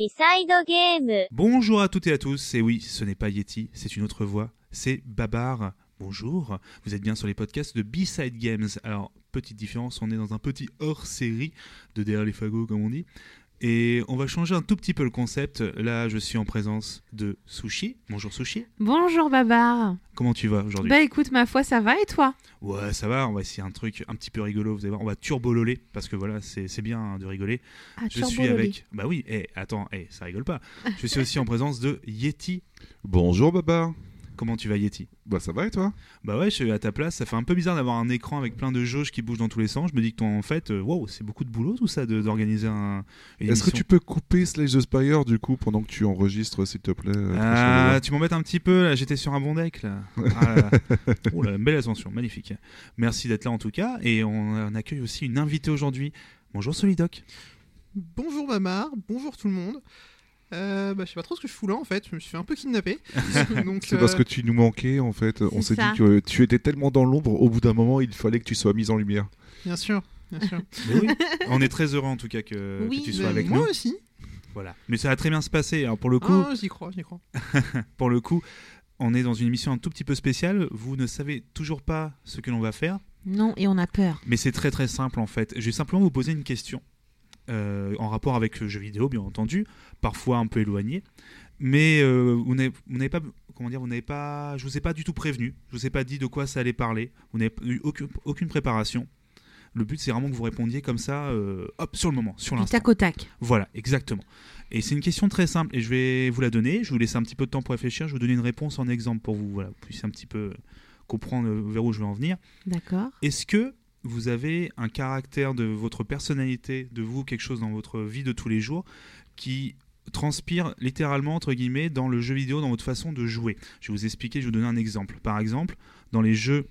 Beside Game. Bonjour à toutes et à tous, et oui, ce n'est pas Yeti, c'est une autre voix, c'est Babar. Bonjour, vous êtes bien sur les podcasts de B-Side Games. Alors, petite différence, on est dans un petit hors-série de derrière les fagots, comme on dit. Et on va changer un tout petit peu le concept. Là, je suis en présence de Sushi. Bonjour Sushi. Bonjour Babar. Comment tu vas aujourd'hui? Bah écoute, ma foi, ça va et toi? Ouais, ça va. On va essayer un truc un petit peu rigolo. Vous allez voir, on va turbololer parce que voilà, c'est c'est bien hein, de rigoler. Ah, Je suis avec. Bah oui. Eh, attends, eh, ça rigole pas. Je suis aussi en présence de Yeti. Bonjour Babar. Comment tu vas Yeti? Bah ça va et toi? Bah ouais, je suis à ta place. Ça fait un peu bizarre d'avoir un écran avec plein de jauges qui bougent dans tous les sens. Je me dis que toi, en fait, euh, wow, c'est beaucoup de boulot tout ça de- d'organiser un. Est-ce que tu peux couper Slash the Spire du coup pendant que tu enregistres s'il te plaît euh, Ah, tu m'embêtes un petit peu là, j'étais sur un bon deck là. Ah là là. Oh là, belle ascension, magnifique. Merci d'être là en tout cas. Et on, on accueille aussi une invitée aujourd'hui. Bonjour Solidoc. Bonjour Bamar, bonjour tout le monde. Euh, bah, je sais pas trop ce que je fous là en fait, je me suis fait un peu kidnapper. C'est parce euh, que tu nous manquais en fait. On s'est dit que tu étais tellement dans l'ombre, au bout d'un moment il fallait que tu sois mis en lumière. Bien sûr, bien sûr. Mais oui. on est très heureux en tout cas que, Oui, que tu Mais sois avec moi nous. aussi. Voilà. Mais ça va très bien se passer. Alors pour le coup, Ah, j'y crois, j'y crois. pour le coup, on est dans une émission un tout petit peu spéciale. Vous ne savez toujours pas ce que l'on va faire. Non, et on a peur. Mais c'est très très simple en fait. Je vais simplement vous poser une question euh, en rapport avec le jeu vidéo, bien entendu, parfois un peu éloigné. Mais euh, vous n'avez pas, comment dire, vous n'avez pas, je vous ai pas du tout prévenu. Je vous ai pas dit de quoi ça allait parler. Vous n'avez eu aucune, aucune préparation. Le but c'est vraiment que vous répondiez comme ça, euh, hop, sur le moment, sur l'instant. tac au tac. Voilà, exactement. Et c'est une question très simple et je vais vous la donner. Je vais vous laisser un petit peu de temps pour réfléchir. Je vais vous donner une réponse en exemple pour vous, voilà, vous puissiez un petit peu comprendre vers où je veux en venir. D'accord. Est-ce que vous avez un caractère de votre personnalité, de vous, quelque chose dans votre vie de tous les jours qui transpire littéralement, entre guillemets, dans le jeu vidéo, dans votre façon de jouer Je vais vous expliquer, je vais vous donner un exemple. Par exemple, dans les jeux...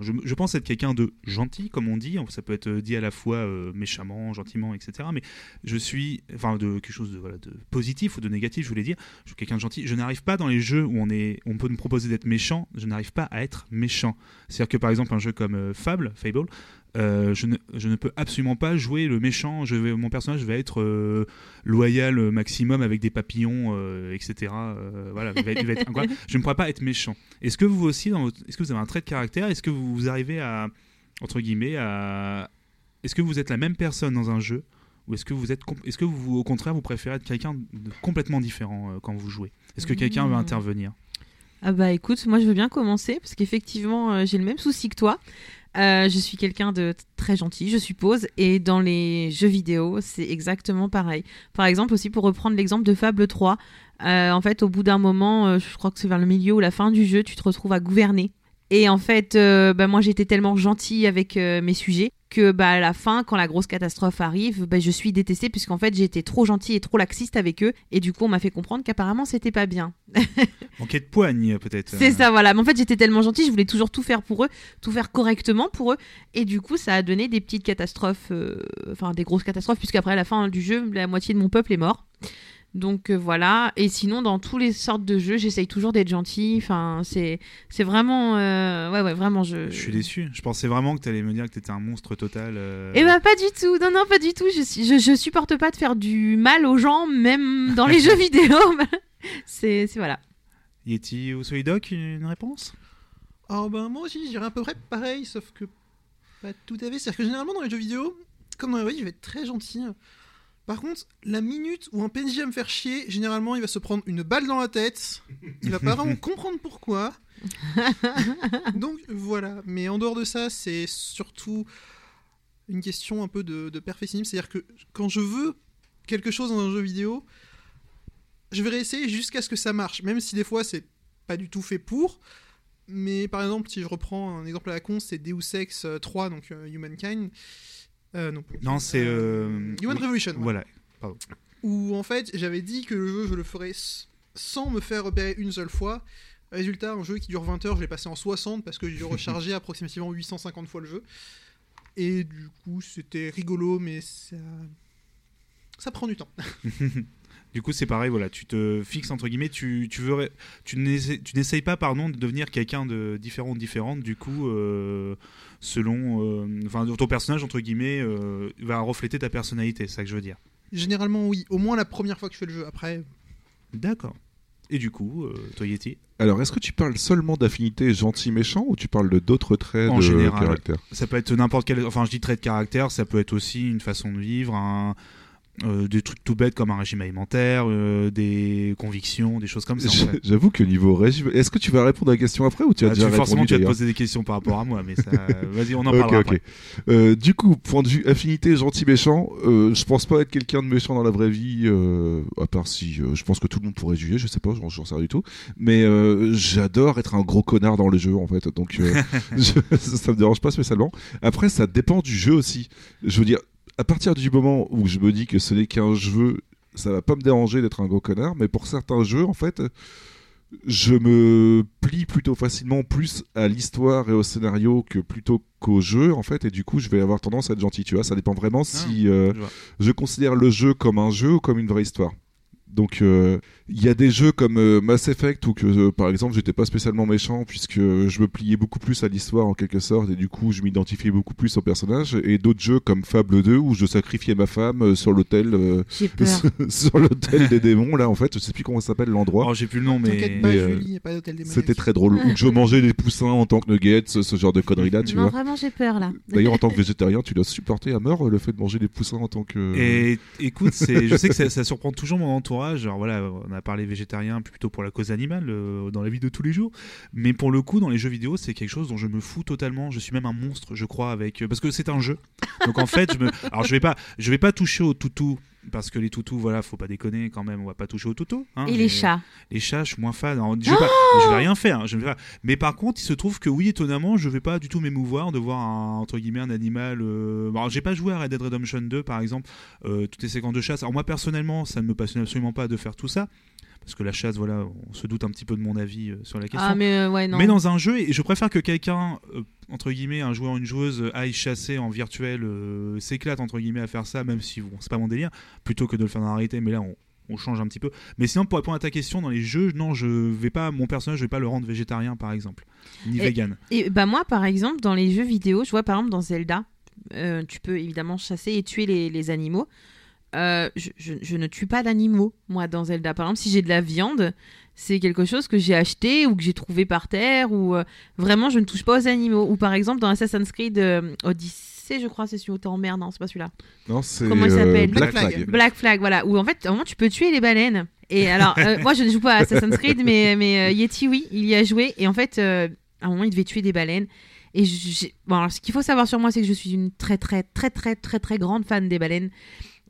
Je, pense être quelqu'un de gentil, comme on dit. Ça peut être dit à la fois euh, méchamment, gentiment, etc. Mais je suis, enfin, de quelque chose de positif ou de négatif, je voulais dire. Je suis quelqu'un de gentil. Je n'arrive pas dans les jeux où on est, on peut nous proposer d'être méchant. Je n'arrive pas à être méchant. C'est-à-dire que par exemple un jeu comme euh, Fable, Fable, euh, je, ne, je ne peux absolument pas jouer le méchant. Je vais, mon personnage va être euh, loyal maximum avec des papillons, euh, etc. Euh, voilà, il va être- il va être incroyable. je ne pourrais pas être méchant. Est-ce que vous aussi, est-ce que vous avez un trait de caractère? Est-ce que vous arrivez à, entre guillemets, à, est-ce que vous êtes la même personne dans un jeu? Ou est-ce que vous êtes, est-ce que vous, au contraire, vous préférez être quelqu'un de complètement différent quand vous jouez? Est-ce que quelqu'un veut Mmh. intervenir? Ah bah écoute, moi je veux bien commencer parce qu'effectivement euh, j'ai le même souci que toi. Euh, je suis quelqu'un de très gentil, je suppose, et dans les jeux vidéo, c'est exactement pareil. Par exemple, aussi pour reprendre l'exemple de Fable 3, euh, en fait, au bout d'un moment, euh, je crois que c'est vers le milieu ou la fin du jeu, tu te retrouves à gouverner. Et en fait, bah, moi j'étais tellement gentille avec mes sujets que bah, à la fin, quand la grosse catastrophe arrive, bah, je suis détestée puisqu'en fait j'étais trop gentille et trop laxiste avec eux. Et du coup, on m'a fait comprendre qu'apparemment c'était pas bien. Manquer de poigne, peut-être. C'est ça, voilà. Mais en fait, j'étais tellement gentille, je voulais toujours tout faire pour eux, tout faire correctement pour eux. Et du coup, ça a donné des petites catastrophes, euh, enfin des grosses catastrophes, puisqu'après la fin du jeu, la moitié de mon peuple est mort. Donc euh, voilà. Et sinon, dans tous les sortes de jeux, j'essaye toujours d'être gentille. Enfin, c'est c'est vraiment, euh, ouais, ouais, vraiment, je. Je suis déçu. Je pensais vraiment que tu allais me dire que tu étais un monstre total. euh. Eh ben pas du tout, non non pas du tout. Je, je, je supporte pas de faire du mal aux gens, même dans les jeux vidéo. c'est voilà. Yeti ou Solidoc, une réponse? Alors ben moi aussi je dirais à peu près pareil, sauf que pas tout à fait. C'est-à-dire que généralement dans les jeux vidéo, comme dans la vraie vie, je vais être très gentil. Par contre, la minute où un PNJ va me faire chier, généralement il va se prendre une balle dans la tête. Il va pas vraiment comprendre pourquoi. Donc voilà. Mais en dehors de ça, c'est surtout une question un peu de, de perfectionnisme. C'est-à-dire que quand je veux quelque chose dans un jeu vidéo, je vais réessayer jusqu'à ce que ça marche. Même si des fois c'est pas du tout fait pour. Mais par exemple, si je reprends un exemple à la con, c'est Deus Ex euh, 3, donc euh, Humankind. Euh, non, Non, c'est. euh, Human oui, Revolution. voilà. Voilà. Où en fait, j'avais dit que le jeu, je le ferais sans me faire repérer une seule fois. Résultat, un jeu qui dure 20 heures, je l'ai passé en 60 parce que j'ai dû recharger approximativement 850 fois le jeu. Et du coup, c'était rigolo, mais ça. Ça prend du temps. Du coup, c'est pareil, voilà, tu te fixes entre guillemets, tu, tu veux, tu n'essayes tu n'essayes pas, pardon, de devenir quelqu'un de différent ou différente. Du coup, euh, selon, euh, enfin, ton personnage entre guillemets euh, va refléter ta personnalité, c'est ça que je veux dire. Généralement, oui. Au moins la première fois que je fais le jeu. Après, D'accord. Et du coup, euh, toi Yeti, Alors, est-ce que tu parles seulement d'affinité gentil-méchant ou tu parles de d'autres traits En de général. caractère? ça peut être n'importe quel, enfin, je dis trait de caractère, ça peut être aussi une façon de vivre, un, euh, des trucs tout bêtes comme un régime alimentaire, euh, des convictions, des choses comme ça. en fait. J'avoue que niveau régime. Est-ce que tu vas répondre à la question après ou tu as Ah, déjà tu, forcément, répondu tu vas te poser des questions par rapport à moi, mais ça, vas-y, on en Ok, parlera ok. après. Euh, du coup, point de vue affinité gentil-méchant, euh, je pense pas être quelqu'un de méchant dans la vraie vie, à part si je pense que tout le monde pourrait juger, je sais pas, j'en j'en sais rien du tout. Mais j'adore être un gros connard dans le jeu en fait, donc je- ça me dérange pas spécialement. Après, ça dépend du jeu aussi. Je veux dire, à partir du moment où je me dis que ce n'est qu'un jeu, ça va pas me déranger d'être un gros connard, mais pour certains jeux, en fait, je me plie plutôt facilement plus à l'histoire et au scénario que plutôt qu'au jeu, en fait, et du coup, je vais avoir tendance à être gentil, tu vois. Ça dépend vraiment si euh, je considère le jeu comme un jeu ou comme une vraie histoire. Donc, euh, il y a des jeux comme euh, Mass Effect où que, euh, par exemple, j'étais pas spécialement méchant puisque je me pliais beaucoup plus à l'histoire en quelque sorte et du coup, je m'identifiais beaucoup plus au personnage. Et d'autres jeux comme Fable 2 où je sacrifiais ma femme euh, sur euh, peur. sur l'hôtel des démons. Là, en fait, je sais plus comment ça s'appelle l'endroit. Oh, j'ai plus le nom, mais. euh, C'était très drôle. Ou que je mangeais des poussins en tant que nuggets, ce, ce genre de conneries là, tu non, vois. vraiment, j'ai peur là. D'ailleurs, en tant que végétarien, tu dois supporter à mort le fait de manger des poussins en tant que. Et écoute, c'est, je sais que ça, ça surprend toujours mon voilà, on a parlé végétarien plutôt pour la cause animale euh, dans la vie de tous les jours, mais pour le coup, dans les jeux vidéo, c'est quelque chose dont je me fous totalement. Je suis même un monstre, je crois, avec euh, parce que c'est un jeu. Donc en fait, je me, alors je vais pas, je vais pas toucher au toutou. Parce que les toutous, voilà, faut pas déconner quand même, on va pas toucher aux toutous. hein, Et les chats. Les chats, je suis moins fan. Alors, je, vais pas- je vais rien faire. hein, je vais pas- Mais par contre, il se trouve que oui, étonnamment, je vais pas du tout m'émouvoir de voir un, entre guillemets un animal. Euh... Alors, j'ai pas joué à Red Dead Redemption 2, par exemple, euh, toutes les séquences de chasse. Alors moi, personnellement, ça ne me passionne absolument pas de faire tout ça. Parce que la chasse, voilà, on se doute un petit peu de mon avis euh, sur la question. Ah, mais euh, ouais, non. Mais dans un jeu, et je préfère que quelqu'un, euh, entre guillemets, un joueur ou une joueuse, euh, aille chasser en virtuel, euh, s'éclate, entre guillemets, à faire ça, même si bon, c'est pas mon délire, plutôt que de le faire dans la réalité, mais là, on, on change un petit peu. Mais sinon, pour répondre à ta question, dans les jeux, non, je vais pas, mon personnage, je vais pas le rendre végétarien, par exemple, ni Et- vegan. Et bah moi, par exemple, dans les jeux vidéo, je vois par exemple dans Zelda, euh, tu peux évidemment chasser et tuer les, les animaux. Euh, je, je- je ne tue pas d'animaux, moi, dans Zelda. Par exemple, si j'ai de la viande, c'est quelque chose que j'ai acheté ou que j'ai trouvé par terre, ou euh, vraiment, je ne touche pas aux animaux. Ou par exemple, dans Assassin's Creed euh, Odyssey, je crois, c'est celui où t'es en mer, non, c'est pas celui-là. Non, c'est. Comment il euh, s'appelle Black Black Flag. Black Flag, voilà. Où en fait, à un moment, tu peux tuer les baleines. Et alors, euh, moi, je ne joue pas à Assassin's Creed, mais, mais euh, Yeti, oui, il y a joué. Et en fait, euh, à un moment, il devait tuer des baleines. Et bon, alors, ce qu'il faut savoir sur moi, c'est que je suis une très, très, très, très, très, très grande fan des baleines.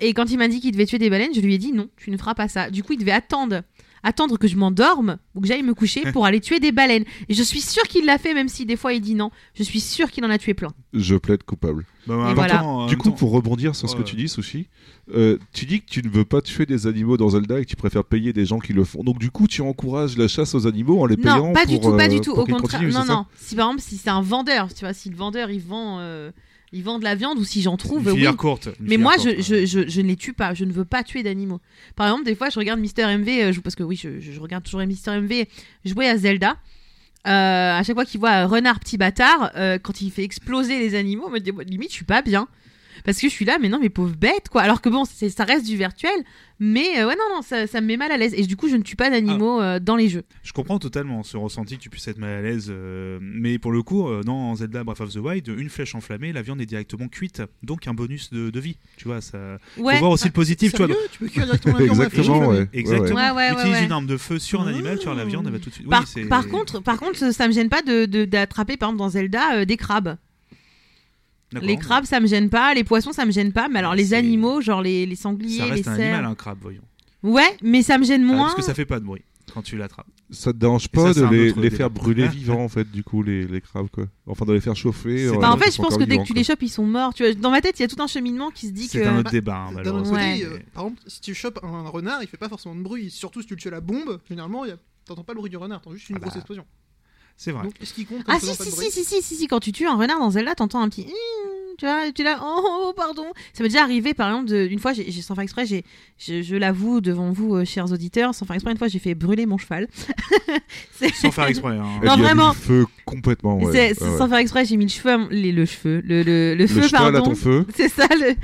Et quand il m'a dit qu'il devait tuer des baleines, je lui ai dit non, tu ne feras pas ça. Du coup, il devait attendre, attendre que je m'endorme ou que j'aille me coucher pour aller tuer des baleines. Et je suis sûre qu'il l'a fait, même si des fois il dit non. Je suis sûre qu'il en a tué plein. Je plaide coupable. Bah, Et même voilà. temps, Du coup, temps- pour rebondir sur ce que tu dis, Sushi, euh, tu dis que tu ne veux pas tuer des animaux dans Zelda et que tu préfères payer des gens qui le font. Donc, du coup, tu encourages la chasse aux animaux en les payant Non, pas du tout, pas euh, du tout. pour Au contraire, non, non. Si par exemple, si c'est un vendeur, tu vois, si le vendeur il vend, euh, il vend de la viande ou si j'en trouve, une oui. filière courte. une Mais filière moi, courte, je, ouais. je, je, je ne les tue pas. Je ne veux pas tuer d'animaux. Par exemple, des fois, je regarde Mister MV, euh, je- parce que oui, je regarde toujours Mister MV jouer à Zelda. Euh, à chaque fois qu'il voit un renard petit bâtard, euh, quand il fait exploser les animaux, me dit, limite, je suis pas bien. Parce que je suis là, mais non, mais pauvre bête, quoi. Alors que bon, c'est- ça reste du virtuel, mais euh, ouais, non, non, ça, ça me met mal à l'aise. Et du coup, je ne tue pas d'animaux Ah. euh, dans les jeux. Je comprends totalement ce ressenti que tu puisses être mal à l'aise, euh, mais pour le coup, euh, dans Zelda Breath of the Wild, une flèche enflammée, la viande est directement cuite, donc un bonus de, de vie. Tu vois, ça. Ouais. Faut voir aussi le positif, tu vois. Sérieux, tu peux cuire directement la viande Exactement, ouais. Exactement. Ouais, ouais, ouais, Utilise une arme de feu sur un animal, sur la viande, elle va tout de suite. Par, oui, par contre, par contre, ça me gêne pas de de- d'attraper, par exemple, dans Zelda, euh, des crabes. Les crabes, ça me gêne pas. Les poissons, ça me gêne pas. Mais alors, les animaux, genre les, les sangliers, ça les reste un cerfs. animal, un crabe, voyons. Ouais, mais ça me gêne Ah, moins. parce que ça fait pas de bruit quand tu l'attrapes. Ça te dérange pas ça, de un les, les faire brûler vivants, en fait, du coup, les, les crabes, quoi. Enfin, de les faire chauffer. Euh, Bah, en fait, je pense que dès que tu les chopes, ils sont morts. Tu vois, dans ma tête, il y a tout un cheminement qui se dit que. C'est un autre bah, débat, hein. Ouais. euh, par exemple, si tu chopes un renard, il fait pas forcément de bruit. Surtout si tu le tues à la bombe, généralement, il y a t'entends pas le bruit du renard, t'entends juste une Ah bah. grosse explosion. C'est vrai. Donc, compte Ah si si, si si si si si quand tu tues un renard dans Zelda t'entends un petit tu vois tu es là oh, oh, pardon ça m'est déjà arrivé par exemple de- une fois j'ai sans faire exprès j'ai je, je l'avoue devant vous euh, chers auditeurs sans faire exprès une fois j'ai fait brûler mon cheval Sans faire exprès. hein. Non, y vraiment. le feu complètement. Ouais. c'est- c'est Ouais, ouais. sans faire exprès j'ai mis le cheveu à mon- les- le cheveu le, le, le Le feu cheval à pardon ton feu. c'est ça, le...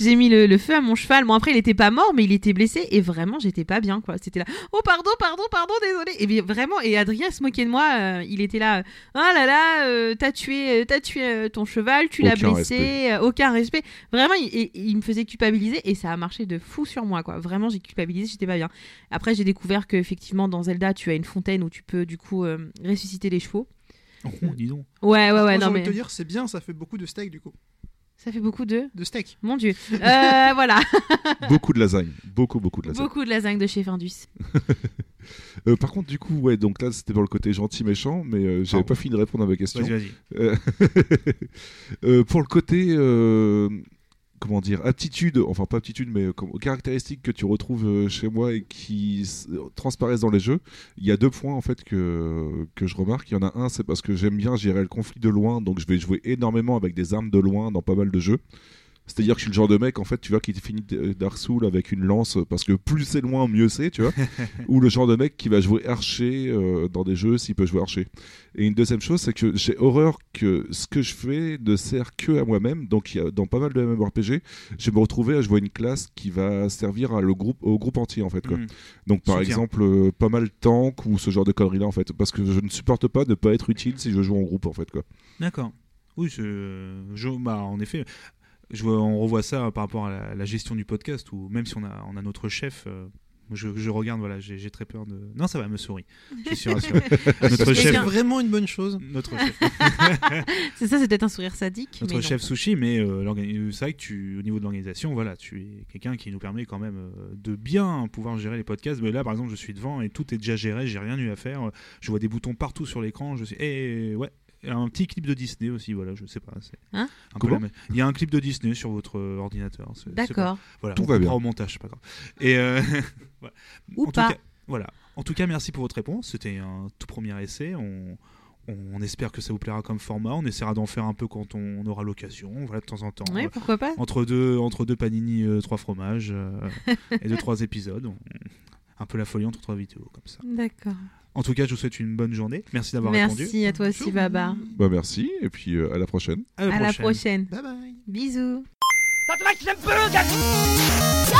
j'ai mis le, le feu à mon cheval. Bon, après, il était pas mort, mais il était blessé et vraiment, j'étais pas bien, quoi. C'était là, oh, pardon, pardon, pardon, désolé. Et bien, vraiment, et Adrien se moquait de moi. euh, il était là, oh là là, euh, t'as tué, euh, t'as tué euh, ton cheval, tu l'as blessé, respect. Euh, aucun respect. Vraiment, il, me faisait culpabiliser et ça a marché de fou sur moi, quoi. Vraiment, j'ai culpabilisé, j'étais pas bien. Après, j'ai découvert qu'effectivement, dans Zelda, tu as une fontaine où tu peux, du coup, euh, ressusciter les chevaux. Oh, dis donc. Ouais, ouais, ouais, non, mais te dire, c'est bien, ça fait beaucoup de steak du coup. Ça fait beaucoup de. De steak. Mon dieu. Euh, voilà. Beaucoup de lasagne. Beaucoup, beaucoup de lasagne. Beaucoup de lasagne de chez Findus. Euh, par contre, du coup, ouais, donc là, c'était dans le côté gentil méchant, mais euh, j'avais pas fini de répondre à ma question. Vas-y, vas-y. Euh, euh, pour le côté, euh, comment dire, aptitude, enfin pas aptitude, mais euh, comme- caractéristiques que tu retrouves euh, chez moi et qui transparaissent dans les jeux, il y a deux points en fait que, que je remarque. Il y en a un, c'est parce que j'aime bien gérer le conflit de loin, donc je vais jouer énormément avec des armes de loin dans pas mal de jeux. C'est-à-dire que je suis le genre de mec, en fait, tu vois, qui finit Dark Souls avec une lance, parce que plus c'est loin, mieux c'est, tu vois. Ou le genre de mec qui va jouer archer euh, dans des jeux s'il peut jouer archer. Et une deuxième chose, c'est que j'ai horreur que ce que je fais ne sert que à moi-même. Donc, dans pas mal de MMORPG, je vais me retrouver à jouer une classe qui va servir à le groupe, au groupe entier, en fait. Quoi. Mm. Donc, par Soutien. exemple, euh, pas mal tank ou ce genre de conneries-là, en fait. Parce que je ne supporte pas de pas être utile si je joue en groupe, en fait. D'accord. Oui, je, bah, en effet, je vois, on revoit ça par rapport à la, la gestion du podcast, où même si on a, on a notre chef, euh, je, je regarde, voilà, j'ai j'ai très peur de. Non, ça va, me souris. Je suis rassuré. notre C'est chef. vraiment une bonne chose. Notre chef, C'est ça, c'est peut-être un sourire sadique. notre mais non. chef sushi, mais euh, l'organi- c'est vrai que tu, au niveau de l'organisation, voilà, tu es quelqu'un qui nous permet quand même euh, de bien pouvoir gérer les podcasts. Mais là, par exemple, je suis devant et tout est déjà géré, j'ai rien eu à faire. Je vois des boutons partout sur l'écran. Je suis, et ouais, un petit clip de Disney aussi, voilà, je sais pas. c'est Hein un peu même- Il y a un clip de Disney sur votre euh, ordinateur. pas- D'accord. Voilà, Tout on va bien. au montage, c'est pas grave. Et euh, voilà. Ou En tout pas. cas, voilà. En tout cas, merci pour votre réponse. C'était un tout premier essai. On, on espère que ça vous plaira comme format. On essaiera d'en faire un peu quand on aura l'occasion, voilà, de temps en temps. Oui, Euh, pourquoi pas entre deux, entre deux panini, euh, trois fromages euh, et deux trois épisodes. On- un peu la folie entre trois vidéos comme ça. D'accord. En tout cas, je vous souhaite une bonne journée. Merci d'avoir répondu. Merci à toi aussi, Baba. Bah merci, et puis euh, à la prochaine. À la À la prochaine. prochaine. Bye bye. Bisous.「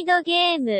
イドゲーム」